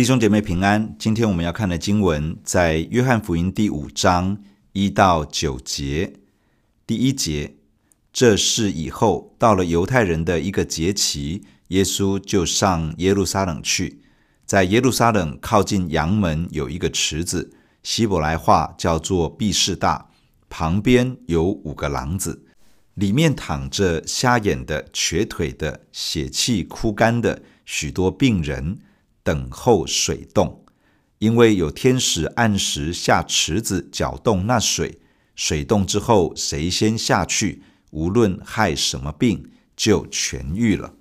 弟兄姐妹平安，今天我们要看的经文在约翰福音第五章一到九节。第一节，这事以后到了犹太人的一个节期，耶稣就上耶路撒冷去。在耶路撒冷靠近羊门有一个池子，希伯来话叫做毕士大，旁边有五个廊子，里面躺着瞎眼的、瘸腿的、血气枯干的许多病人。等候水动，因为有天使按时下池子搅动那水，水动之后，谁先下去，无论害什么病，就痊愈了。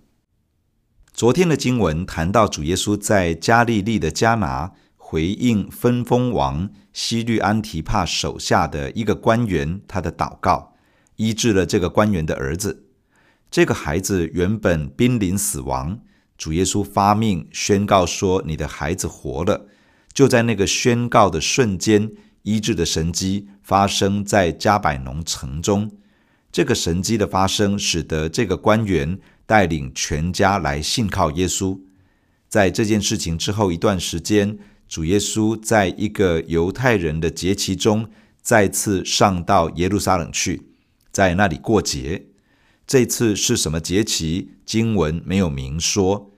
昨天的经文谈到主耶稣在加利利的迦拿回应分封王西律安提帕手下的一个官员，他的祷告，医治了这个官员的儿子。这个孩子原本濒临死亡。主耶稣发命宣告说：“你的孩子活了。”就在那个宣告的瞬间，医治的神迹发生在加百农城中。这个神迹的发生，使得这个官员带领全家来信靠耶稣。在这件事情之后一段时间，主耶稣在一个犹太人的节期中，再次上到耶路撒冷去，在那里过节。这次是什么节期？经文没有明说。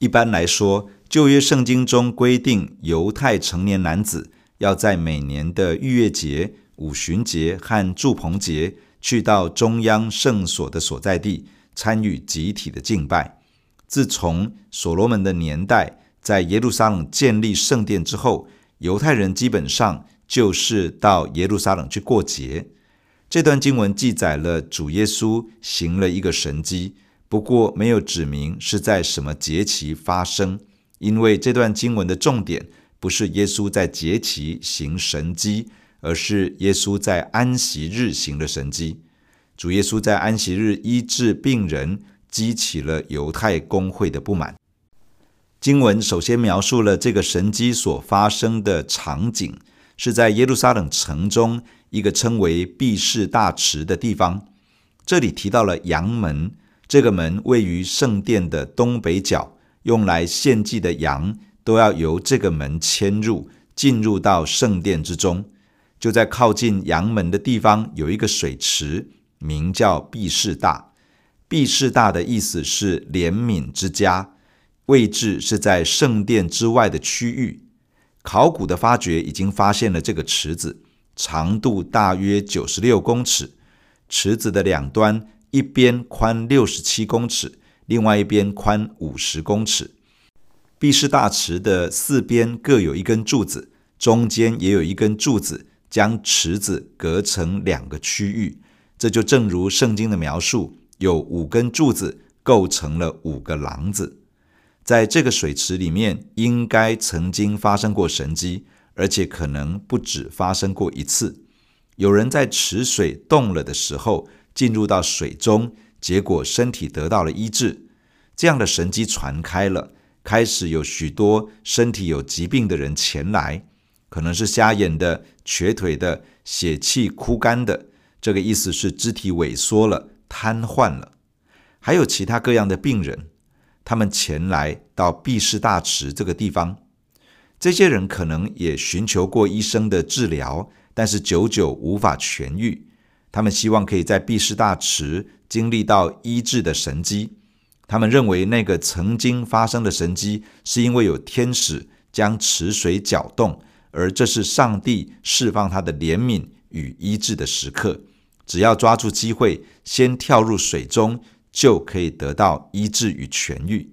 一般来说，旧约圣经中规定，犹太成年男子要在每年的逾越节、五旬节和住棚节，去到中央圣所的所在地，参与集体的敬拜。自从所罗门的年代，在耶路撒冷建立圣殿之后，犹太人基本上就是到耶路撒冷去过节。这段经文记载了主耶稣行了一个神迹，不过没有指明是在什么节期发生，因为这段经文的重点不是耶稣在节期行神迹，而是耶稣在安息日行的神迹。主耶稣在安息日医治病人，激起了犹太公会的不满。经文首先描述了这个神迹所发生的场景，是在耶路撒冷城中。一个称为毕士大池的地方，这里提到了羊门。这个门位于圣殿的东北角，用来献祭的羊都要由这个门迁入，进入到圣殿之中。就在靠近羊门的地方，有一个水池，名叫毕士大。毕士大的意思是怜悯之家，位置是在圣殿之外的区域。考古的发掘已经发现了这个池子。长度大约九十六公尺，池子的两端，一边宽六十七公尺，另外一边宽五十公尺。毕士大池的四边各有一根柱子，中间也有一根柱子，将池子隔成两个区域。这就正如圣经的描述，有五根柱子构成了五个廊子。在这个水池里面，应该曾经发生过神迹。而且可能不止发生过一次，有人在池水冻了的时候进入到水中，结果身体得到了医治，这样的神迹传开了，开始有许多身体有疾病的人前来，可能是瞎眼的、瘸腿的、血气枯干的，这个意思是肢体萎缩了、瘫痪了，还有其他各样的病人，他们前来到毕士大池这个地方。这些人可能也寻求过医生的治疗，但是久久无法痊愈。他们希望可以在毕士大池经历到医治的神迹。他们认为那个曾经发生的神迹，是因为有天使将池水搅动，而这是上帝释放他的怜悯与医治的时刻。只要抓住机会，先跳入水中，就可以得到医治与痊愈。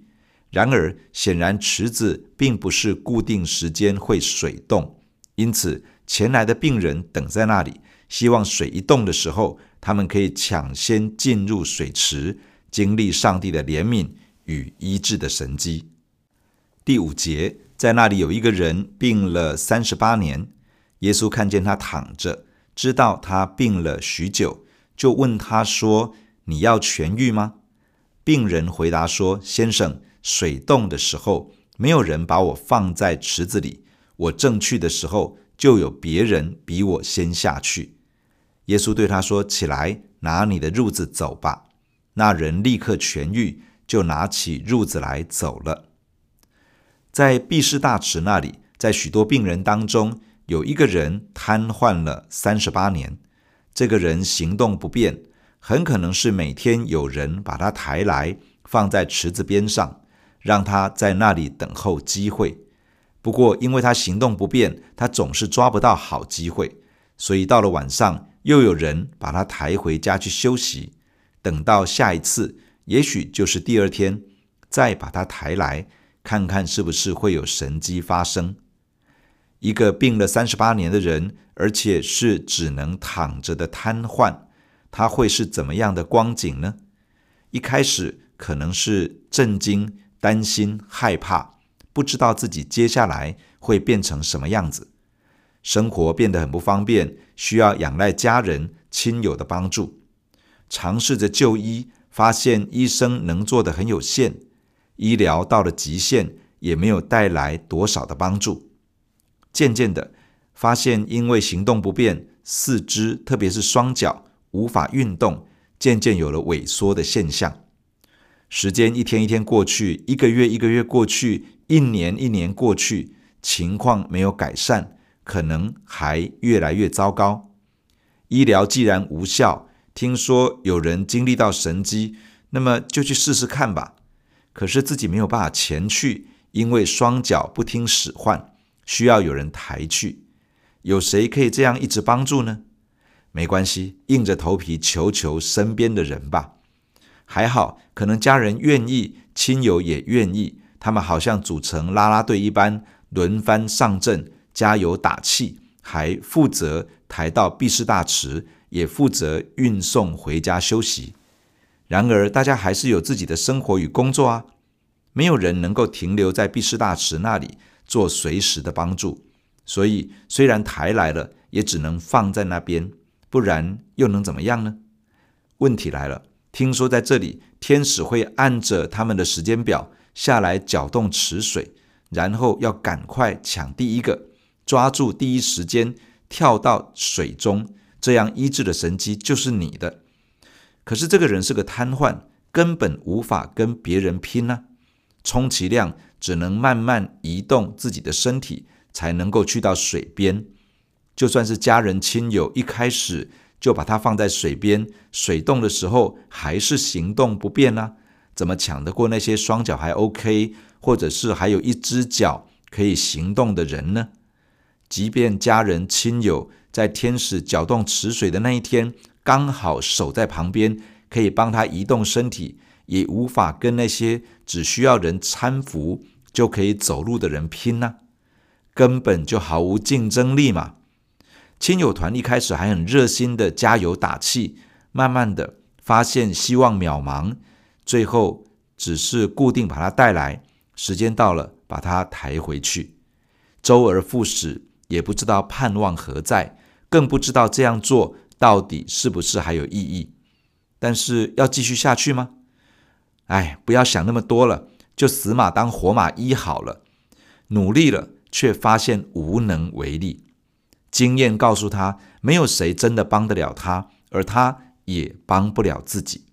然而，显然池子并不是固定时间会水动，因此前来的病人等在那里，希望水一动的时候，他们可以抢先进入水池，经历上帝的怜悯与医治的神迹。第五节，在那里有一个人病了三十八年，耶稣看见他躺着，知道他病了许久，就问他说：“你要痊愈吗？”病人回答说：“先生。”水动的时候，没有人把我放在池子里。我正去的时候，就有别人比我先下去。耶稣对他说：“起来，拿你的褥子走吧。”那人立刻痊愈，就拿起褥子来走了。在毕士大池那里，在许多病人当中，有一个人瘫痪了三十八年。这个人行动不便，很可能是每天有人把他抬来，放在池子边上，让他在那里等候机会。不过，因为他行动不便，他总是抓不到好机会，所以到了晚上，又有人把他抬回家去休息。等到下一次，也许就是第二天，再把他抬来，看看是不是会有神迹发生。一个病了三十八年的人，而且是只能躺着的瘫痪，他会是怎么样的光景呢？一开始可能是震惊、担心、害怕，不知道自己接下来会变成什么样子，生活变得很不方便，需要仰赖家人、亲友的帮助，尝试着就医，发现医生能做的很有限，医疗到了极限，也没有带来多少的帮助。渐渐的，发现因为行动不便，四肢特别是双脚无法运动，渐渐有了萎缩的现象。时间一天一天过去，一个月一个月过去，一年一年过去，情况没有改善，可能还越来越糟糕。医疗既然无效，听说有人经历到神迹，那么就去试试看吧。可是自己没有办法前去，因为双脚不听使唤。需要有人抬去，有谁可以这样一直帮助呢？没关系，硬着头皮求求身边的人吧。还好，可能家人愿意，亲友也愿意，他们好像组成啦啦队一般，轮番上阵，加油打气，还负责抬到毕士大池，也负责运送回家休息。然而，大家还是有自己的生活与工作啊，没有人能够停留在毕士大池那里。做随时的帮助，所以虽然抬来了，也只能放在那边，不然又能怎么样呢？问题来了，听说在这里，天使会按着他们的时间表下来搅动池水，然后要赶快抢第一个，抓住第一时间跳到水中，这样医治的神迹就是你的。可是这个人是个瘫痪，根本无法跟别人拼呢，充其量。只能慢慢移动自己的身体，才能够去到水边。就算是家人亲友一开始就把它放在水边，水动的时候还是行动不便呢、怎么抢得过那些双脚还 OK，或者是还有一只脚可以行动的人呢？即便家人亲友在天使搅动池水的那一天刚好守在旁边，可以帮他移动身体。也无法跟那些只需要人搀扶就可以走路的人拼呢、根本就毫无竞争力嘛。亲友团一开始还很热心的加油打气，慢慢的发现希望渺茫，最后只是固定把他带来，时间到了把他抬回去，周而复始，也不知道盼望何在，更不知道这样做到底是不是还有意义。但是要继续下去吗？哎，不要想那么多了，就死马当活马医好了。努力了，却发现无能为力。经验告诉他，没有谁真的帮得了他，而他也帮不了自己。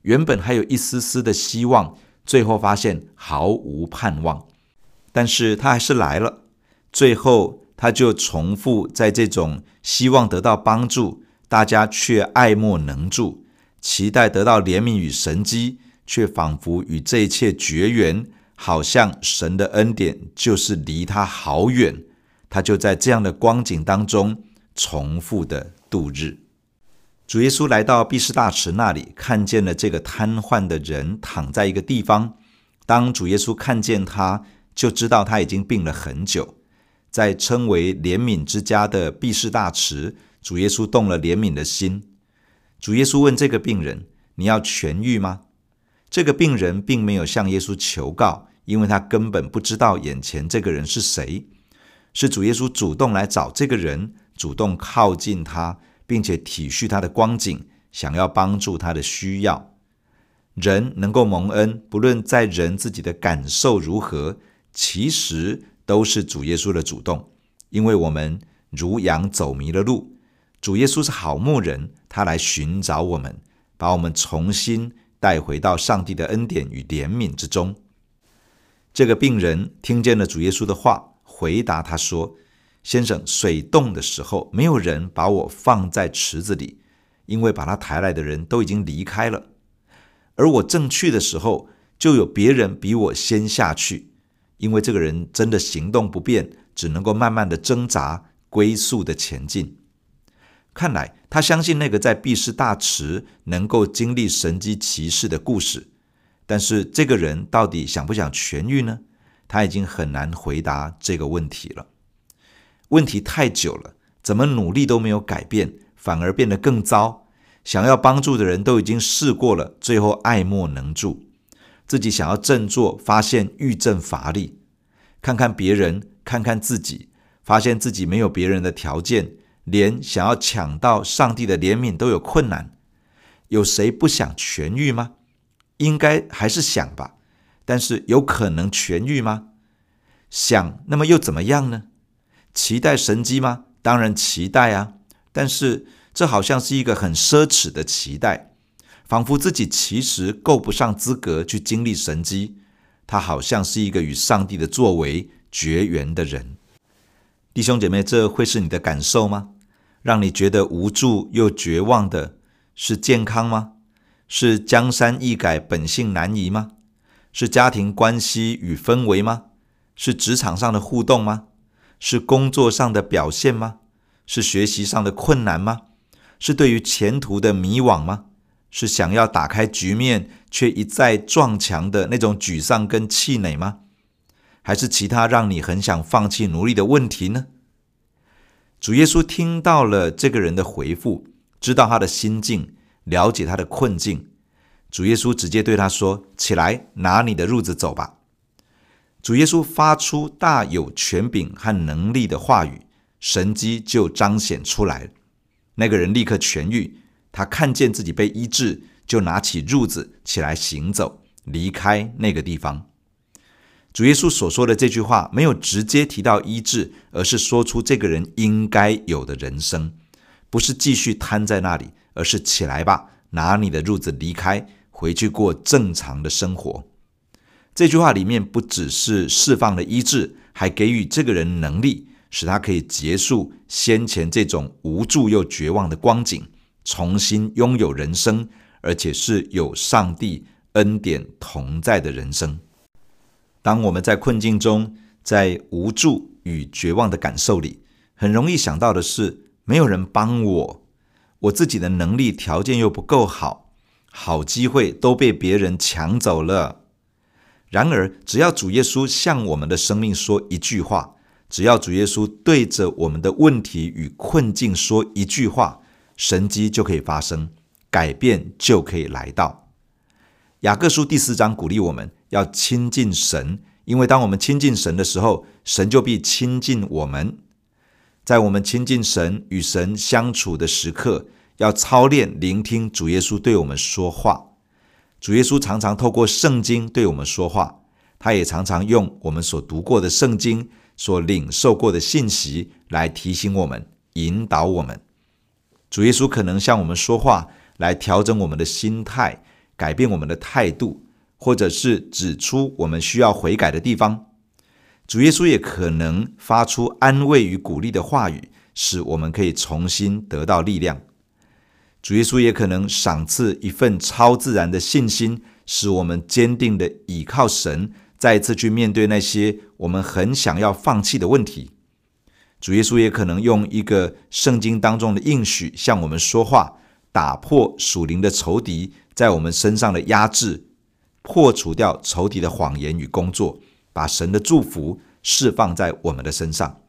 原本还有一丝丝的希望，最后发现毫无盼望。但是他还是来了。最后，他就重复在这种希望得到帮助，大家却爱莫能助，期待得到怜悯与神迹。却仿佛与这一切绝缘，好像神的恩典就是离他好远。他就在这样的光景当中重复的度日。主耶稣来到毕士大池那里，看见了这个瘫痪的人躺在一个地方。当主耶稣看见他，就知道他已经病了很久。在称为怜悯之家的毕士大池，主耶稣动了怜悯的心。主耶稣问这个病人：“你要痊愈吗？”这个病人并没有向耶稣求告，因为他根本不知道眼前这个人是谁。是主耶稣主动来找这个人，主动靠近他，并且体恤他的光景，想要帮助他的需要。人能够蒙恩，不论在人自己的感受如何，其实都是主耶稣的主动。因为我们如羊走迷了路，主耶稣是好牧人，他来寻找我们，把我们重新。带回到上帝的恩典与怜悯之中。这个病人听见了主耶稣的话，回答他说：“先生，水冻的时候，没有人把我放在池子里，因为把他抬来的人都已经离开了。而我正去的时候，就有别人比我先下去，因为这个人真的行动不便，只能够慢慢的挣扎，龟速的前进。看来他相信那个在毕士大池能够经历神机奇事的故事。”但是这个人到底想不想痊愈呢？他已经很难回答这个问题了。问题太久了，怎么努力都没有改变，反而变得更糟。想要帮助的人都已经试过了，最后爱莫能助。自己想要振作，发现愈振乏力。看看别人，看看自己，发现自己没有别人的条件，连想要抢到上帝的怜悯都有困难。有谁不想痊愈吗？应该还是想吧，但是有可能痊愈吗？想，那么又怎么样呢？期待神迹吗？当然期待啊，但是这好像是一个很奢侈的期待，仿佛自己其实够不上资格去经历神迹。他好像是一个与上帝的作为绝缘的人。弟兄姐妹，这会是你的感受吗？让你觉得无助又绝望的是健康吗？是江山易改，本性难移吗？是家庭关系与氛围吗？是职场上的互动吗？是工作上的表现吗？是学习上的困难吗？是对于前途的迷惘吗？是想要打开局面却一再撞墙的那种沮丧跟气馁吗？还是其他让你很想放弃努力的问题呢？主耶稣听到了这个人的回复，知道他的心境。了解他的困境，主耶稣直接对他说：“起来，拿你的褥子走吧。”主耶稣发出大有权柄和能力的话语，神迹就彰显出来。那个人立刻痊愈，他看见自己被医治，就拿起褥子起来行走，离开那个地方。主耶稣所说的这句话没有直接提到医治，而是说出这个人应该有的人生，不是继续瘫在那里。而是起来吧，拿你的褥子离开，回去过正常的生活。这句话里面不只是释放了医治，还给予这个人能力，使他可以结束先前这种无助又绝望的光景，重新拥有人生，而且是有上帝恩典同在的人生。当我们在困境中，在无助与绝望的感受里，很容易想到的是，没有人帮我。我自己的能力条件又不够好，好机会都被别人抢走了。然而，只要主耶稣向我们的生命说一句话，只要主耶稣对着我们的问题与困境说一句话，神迹就可以发生，改变就可以来到。雅各书第四章鼓励我们要亲近神，因为当我们亲近神的时候，神就必亲近我们。在我们亲近神、与神相处的时刻，要操练聆听主耶稣对我们说话。主耶稣常常透过圣经对我们说话，他也常常用我们所读过的圣经、所领受过的信息来提醒我们、引导我们。主耶稣可能向我们说话，来调整我们的心态、改变我们的态度，或者是指出我们需要悔改的地方。主耶稣也可能发出安慰与鼓励的话语，使我们可以重新得到力量。主耶稣也可能赏赐一份超自然的信心，使我们坚定地倚靠神，再次去面对那些我们很想要放弃的问题。主耶稣也可能用一个圣经当中的应许向我们说话，打破属灵的仇敌在我们身上的压制，破除掉仇敌的谎言与工作。把神的祝福释放在我们的身上，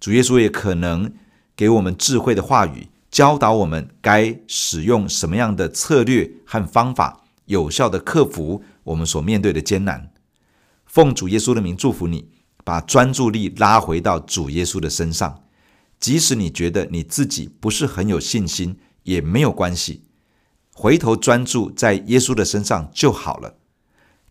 主耶稣也可能给我们智慧的话语，教导我们该使用什么样的策略和方法，有效地克服我们所面对的艰难。奉主耶稣的名祝福你，把专注力拉回到主耶稣的身上，即使你觉得你自己不是很有信心，也没有关系，回头专注在耶稣的身上就好了。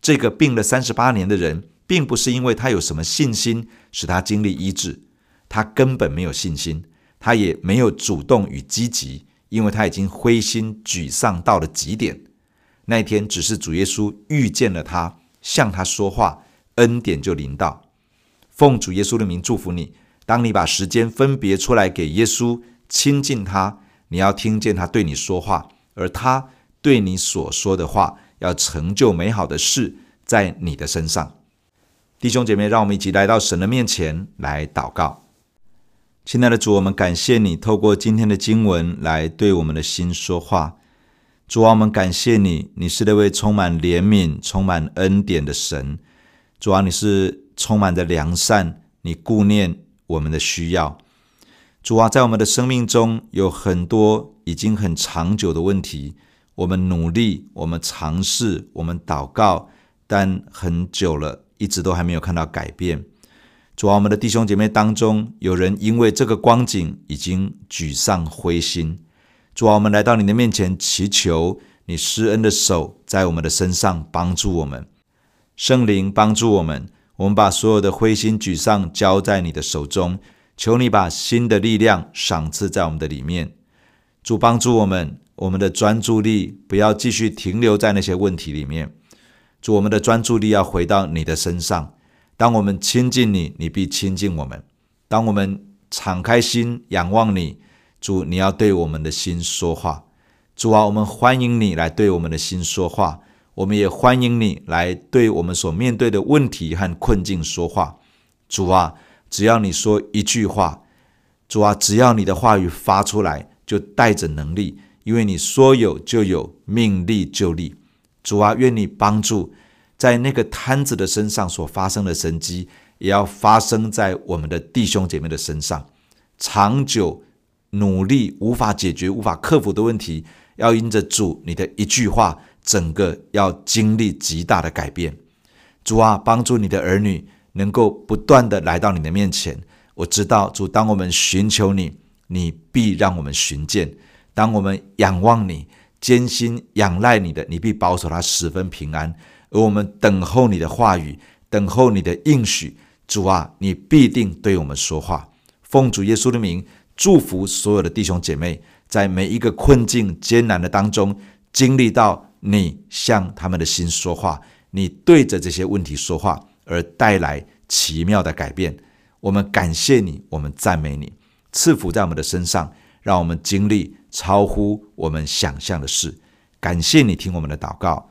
这个病了三十八年的人。并不是因为他有什么信心使他经历医治，他根本没有信心，他也没有主动与积极，因为他已经灰心沮丧到了极点。那一天只是主耶稣遇见了他，向他说话，恩典就临到。奉主耶稣的名祝福你。当你把时间分别出来给耶稣，亲近他，你要听见他对你说话，而他对你所说的话，要成就美好的事在你的身上。弟兄姐妹，让我们一起来到神的面前来祷告。亲爱的主，我们感谢你透过今天的经文来对我们的心说话。主啊，我们感谢你，你是那位充满怜悯、充满恩典的神。主啊，你是充满着良善，你顾念我们的需要。主啊，在我们的生命中有很多已经很长久的问题，我们努力，我们尝试，我们祷告，但很久了，一直都还没有看到改变。主啊，我们的弟兄姐妹当中，有人因为这个光景已经沮丧灰心。主啊，我们来到你的面前，祈求你施恩的手在我们的身上帮助我们，圣灵帮助我们。我们把所有的灰心沮丧交在你的手中，求你把新的力量赏赐在我们的里面。主帮助我们，我们的专注力不要继续停留在那些问题里面。主，我们的专注力要回到你的身上。当我们亲近你，你必亲近我们；当我们敞开心仰望你，主，你要对我们的心说话。主啊，我们欢迎你来对我们的心说话。我们也欢迎你来对我们所面对的问题和困境说话，主啊，只要你说一句话，主啊，只要你的话语发出来，就带着能力，因为你说有就有，命立就立。主啊，愿你帮助在那个摊子的身上所发生的神迹，也要发生在我们的弟兄姐妹的身上。长久努力无法解决、无法克服的问题，要因着主你的一句话。整个要经历极大的改变，主啊，帮助你的儿女能够不断的来到你的面前。我知道，主，当我们寻求你，你必让我们寻见；当我们仰望你，坚心仰赖你的，你必保守他十分平安。而我们等候你的话语，等候你的应许，主啊，你必定对我们说话。奉主耶稣的名，祝福所有的弟兄姐妹，在每一个困境艰难的当中，经历到。你向他们的心说话，你对着这些问题说话，而带来奇妙的改变。我们感谢你，我们赞美你，赐福在我们的身上，让我们经历超乎我们想象的事。感谢你听我们的祷告，